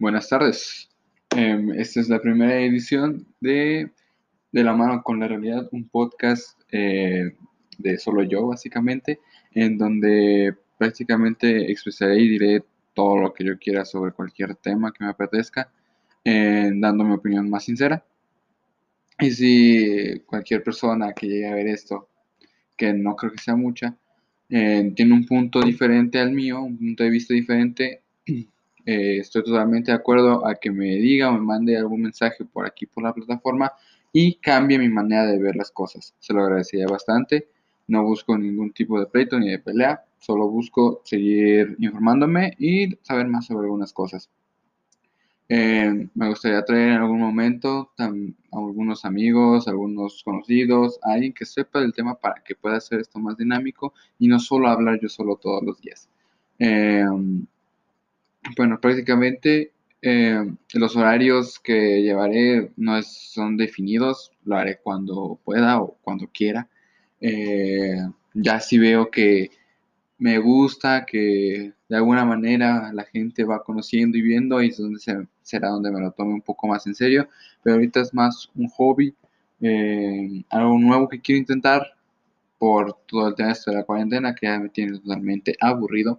Buenas tardes. Em, esta es la primera edición de De la mano con la realidad, un podcast eh, de solo yo, básicamente, en donde prácticamente expresaré y diré todo lo que yo quiera sobre cualquier tema que me apetezca, eh, dando mi opinión más sincera. Y si cualquier persona que llegue a ver esto, que no creo que sea mucha, eh, tiene un punto diferente al mío, un punto de vista diferente, eh, estoy totalmente de acuerdo a que me diga o me mande algún mensaje por aquí, por la plataforma, y cambie mi manera de ver las cosas. Se lo agradecería bastante. No busco ningún tipo de pleito ni de pelea, solo busco seguir informándome y saber más sobre algunas cosas. Eh, me gustaría traer en algún momento a algunos amigos, algunos conocidos, alguien que sepa del tema para que pueda hacer esto más dinámico y no solo hablar yo solo todos los días. Eh, bueno, prácticamente eh, los horarios que llevaré no son definidos, lo haré cuando pueda o cuando quiera. Eh, ya si veo que me gusta, que de alguna manera la gente va conociendo y viendo, y es donde será donde me lo tome un poco más en serio. Pero ahorita es más un hobby, eh, algo nuevo que quiero intentar por todo el tema de la cuarentena que ya me tiene totalmente aburrido.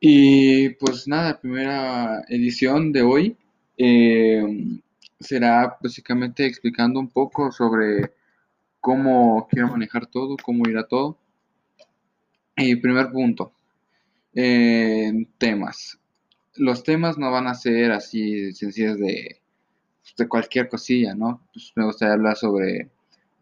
Y pues nada, primera edición de hoy eh, será básicamente explicando un poco sobre cómo quiero manejar todo, cómo irá todo. Y primer punto, eh, temas. Los temas no van a ser así sencillos de, cualquier cosilla, ¿no? Pues me gustaría hablar sobre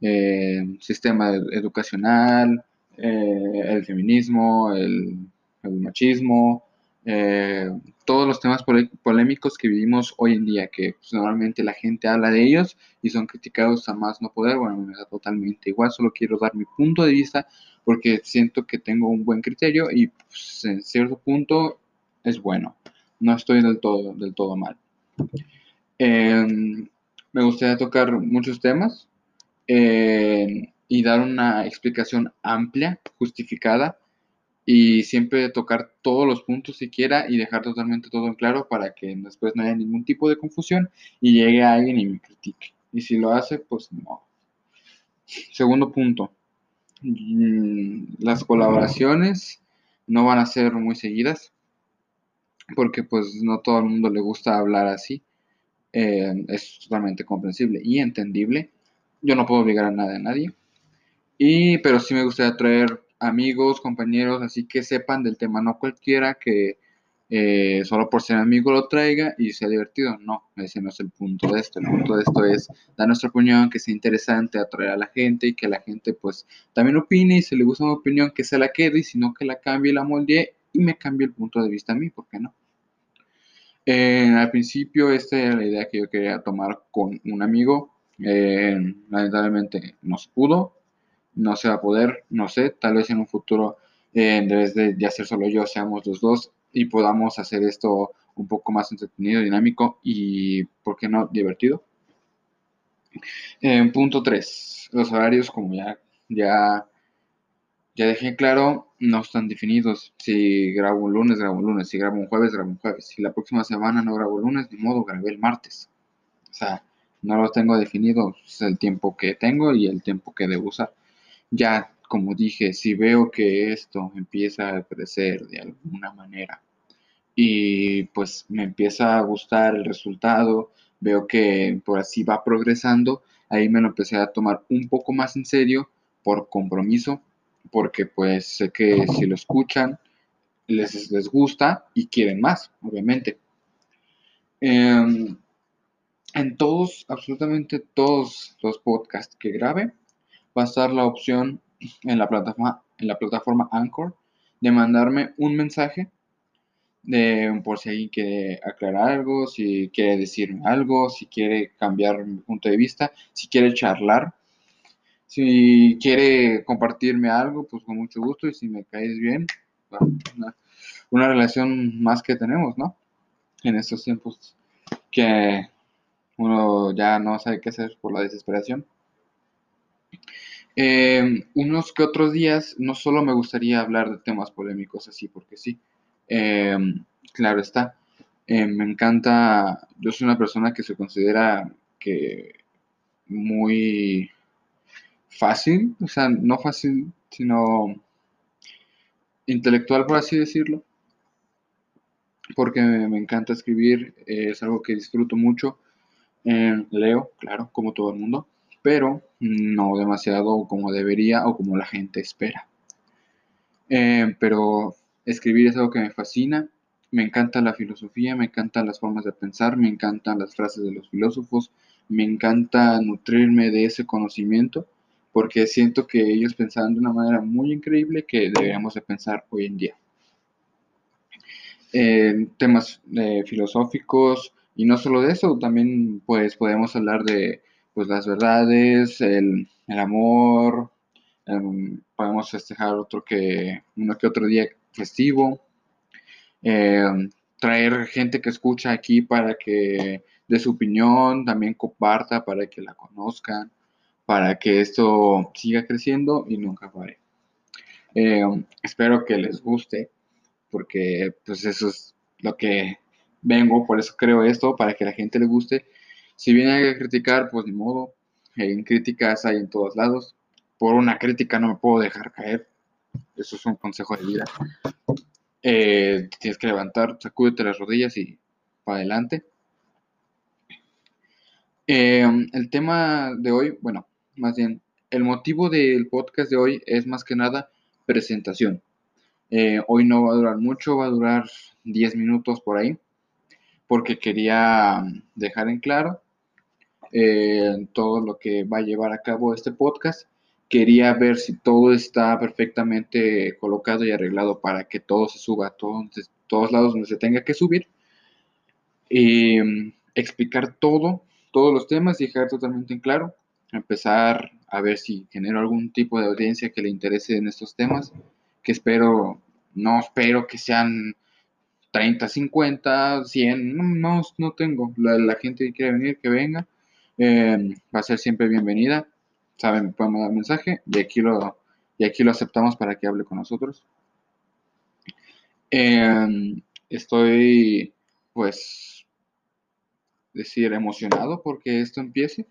eh, sistema educacional, el feminismo, el el machismo, eh, todos los temas polémicos que vivimos hoy en día, que pues, normalmente la gente habla de ellos y son criticados a más no poder, bueno, me da totalmente igual, solo quiero dar mi punto de vista porque siento que tengo un buen criterio y pues, en cierto punto es bueno, no estoy del todo, del todo mal. Em, me gustaría tocar muchos temas eh, y dar una explicación amplia, justificada, y siempre tocar todos los puntos siquiera y dejar totalmente todo en claro para que después no haya ningún tipo de confusión y llegue alguien y me critique. Y si lo hace, pues no. Segundo punto, mm, las colaboraciones no van a ser muy seguidas porque pues no todo el mundo le gusta hablar así. Eh, es totalmente comprensible y entendible. Yo no puedo obligar a nada a nadie. Y, pero sí me gustaría traer amigos, compañeros, así que sepan del tema, no cualquiera que eh, solo por ser amigo lo traiga y sea divertido, no, ese no es el punto de esto, el punto de esto es dar nuestra opinión, que sea interesante, atraer a la gente y que la gente pues también opine. Y si le gusta una opinión que se la quede. Y si no que la cambie y la moldee y me cambie el punto de vista a mí, ¿por qué no? Eh, al principio esta era la idea que yo quería tomar con un amigo, eh, lamentablemente no se pudo, no se va a poder, no sé, tal vez en un futuro, eh, en vez de, ya ser solo yo, seamos los dos y podamos hacer esto un poco más entretenido, dinámico y, ¿por qué no, divertido? En punto 3, los horarios, como ya, ya, ya dejé claro, no están definidos. Si grabo un lunes, grabo un lunes. Si grabo un jueves, grabo un jueves. Si la próxima semana no grabo el lunes, ni modo, grabé el martes. O sea, no lo tengo definido. Es el tiempo que tengo y el tiempo que debo usar ya, como dije, si veo que esto empieza a crecer de alguna manera y pues me empieza a gustar el resultado, veo que por así va progresando, ahí me lo empecé a tomar un poco más en serio por compromiso, porque pues sé que si lo escuchan, les, les gusta y quieren más, obviamente. Em, en todos, absolutamente todos los podcasts que grabe, estar la opción en la plataforma, en la plataforma Anchor de mandarme un mensaje de por si alguien quiere aclarar algo, si quiere decirme algo, si quiere cambiar mi punto de vista, si quiere charlar, si quiere compartirme algo, pues con mucho gusto y si me caes bien, una, una relación más que tenemos, ¿no? En estos tiempos que uno ya no sabe qué hacer por la desesperación. Eh, unos que otros días no solo me gustaría hablar de temas polémicos así, porque sí, eh, claro está, Eh, me encanta, yo soy una persona que se considera que muy fácil, o sea, no fácil, sino intelectual, por así decirlo, porque me, encanta escribir, es algo que disfruto mucho. Leo, claro, como todo el mundo, pero no demasiado como debería o como la gente espera. Eh, pero escribir es algo que me fascina, me encanta la filosofía, me encantan las formas de pensar, me encantan las frases de los filósofos, me encanta nutrirme de ese conocimiento porque siento que ellos pensaban de una manera muy increíble que deberíamos de pensar hoy en día. Temas eh, filosóficos y no solo de eso, también pues podemos hablar de pues las verdades, el, amor, em, podemos festejar otro que uno que otro día festivo, em, traer gente que escucha aquí para que de su opinión también comparta para que la conozcan para que esto siga creciendo y nunca pare. Eh, espero que les guste, porque pues eso es lo que vengo, por eso creo esto, para que la gente le guste. Si viene a criticar, pues ni modo, en críticas hay en todos lados. Por una crítica no me puedo dejar caer. Eso es un consejo de vida. Eh, tienes que levantar, sacúdete las rodillas y para adelante. Eh, el tema de hoy, bueno, más bien, el motivo del podcast de hoy es más que nada presentación. Eh, hoy no va a durar mucho, va a durar 10 minutos por ahí, porque quería dejar en claro eh, todo lo que va a llevar a cabo este podcast. Quería ver si todo está perfectamente colocado y arreglado para que todo se suba a todos, todos lados donde se tenga que subir. Mm, explicar todo, todos los temas y dejar totalmente en claro empezar a ver si genero algún tipo de audiencia que le interese en estos temas, que espero, no espero que sean 30, 50, 100, no, no, tengo. La, gente que quiere venir, que venga, eh, va a ser siempre bienvenida. Saben, me pueden mandar mensaje y aquí lo, y aquí lo aceptamos para que hable con nosotros. Eh, estoy, pues, decir, emocionado porque esto empiece.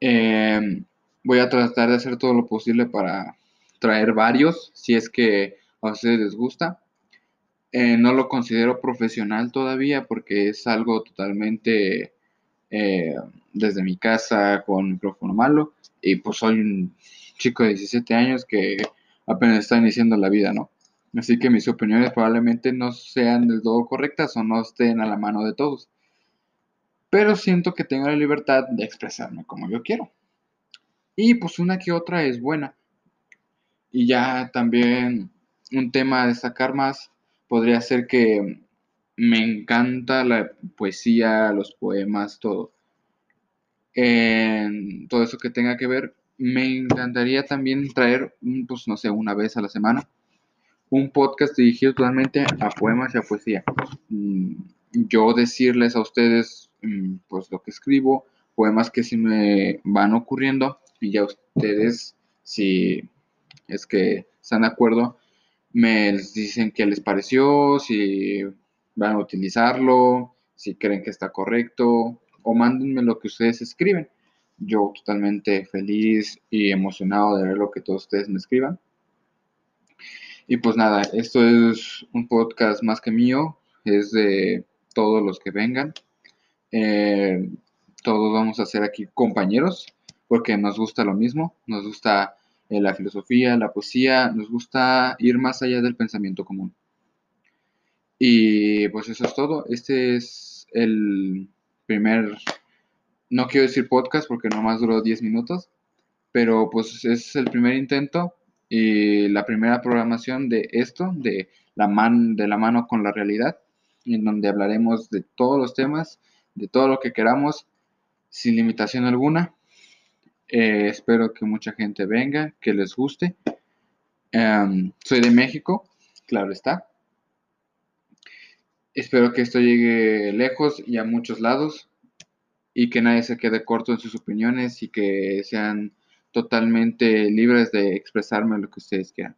Em, voy a tratar de hacer todo lo posible para traer varios, si es que a ustedes les gusta. Eh, no lo considero profesional todavía porque es algo totalmente eh, desde mi casa con micrófono malo y pues soy un chico de 17 años que apenas está iniciando la vida, ¿no? Así que mis opiniones probablemente no sean del todo correctas o no estén a la mano de todos pero siento que tengo la libertad de expresarme como yo quiero. Y pues una que otra es buena. Y ya también un tema a destacar más podría ser que me encanta la poesía, los poemas, todo. Todo eso que tenga que ver, me encantaría también traer, pues no sé, una vez a la semana, un podcast dirigido totalmente a poemas y a poesía. Mm, yo decirles a ustedes Mm, pues lo que escribo, poemas que se me van ocurriendo y ya ustedes, si es que están de acuerdo, me dicen qué les pareció, si van a utilizarlo, si creen que está correcto o mándenme lo que ustedes escriben. Yo totalmente feliz y emocionado de ver lo que todos ustedes me escriban. Y pues nada, esto es un podcast más que mío, es de todos los que vengan. Eh, todos vamos a ser aquí compañeros porque nos gusta lo mismo, nos gusta eh, la filosofía, la poesía, nos gusta ir más allá del pensamiento común. Y pues eso es todo. Este es el primer, no quiero decir podcast porque nomás duró 10 minutos, pero pues es el primer intento y la primera programación de esto, de la, man, de la mano con la realidad, en donde hablaremos de todos los temas de todo lo que queramos sin limitación alguna. Eh, espero que mucha gente venga, que les guste. Em, soy de México, claro está. Espero que esto llegue lejos y a muchos lados y que nadie se quede corto en sus opiniones y que sean totalmente libres de expresarme lo que ustedes quieran.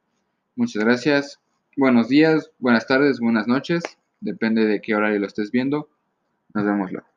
Muchas gracias. Buenos días, buenas tardes, buenas noches depende de qué horario lo estés viendo. Nos vemos luego.